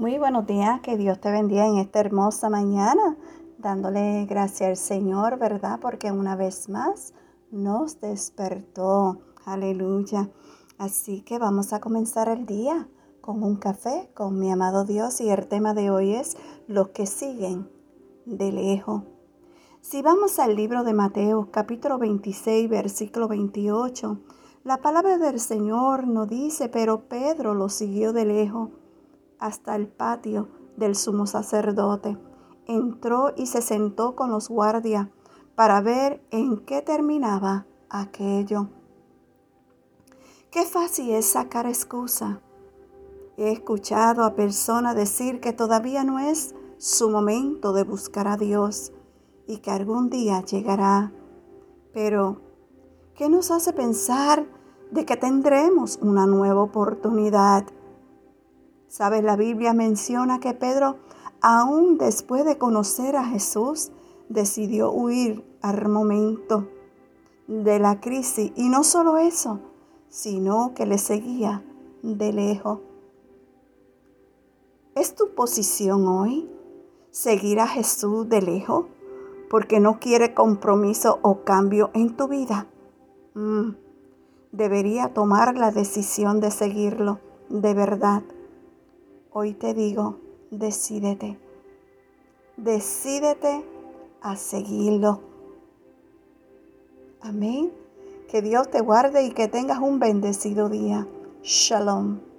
Muy buenos días, que Dios te bendiga en esta hermosa mañana, dándole gracias al Señor, ¿verdad? Porque una vez más nos despertó. Aleluya. Así que vamos a comenzar el día con un café con mi amado Dios y el tema de hoy es los que siguen de lejos. Si vamos al libro de Mateo capítulo 26 versículo 28, la palabra del Señor nos dice, pero Pedro lo siguió de lejos hasta el patio del sumo sacerdote. Entró y se sentó con los guardias para ver en qué terminaba aquello. Qué fácil es sacar excusa. He escuchado a personas decir que todavía no es su momento de buscar a Dios y que algún día llegará. Pero, ¿qué nos hace pensar de que tendremos una nueva oportunidad? Sabes, la Biblia menciona que Pedro, aún después de conocer a Jesús, decidió huir al momento de la crisis. Y no solo eso, sino que le seguía de lejos. ¿Es tu posición hoy seguir a Jesús de lejos porque no quiere compromiso o cambio en tu vida? Mm, debería tomar la decisión de seguirlo de verdad Hoy te digo, decídete. Decídete a seguirlo. Amén. Que Dios te guarde y que tengas un bendecido día. Shalom.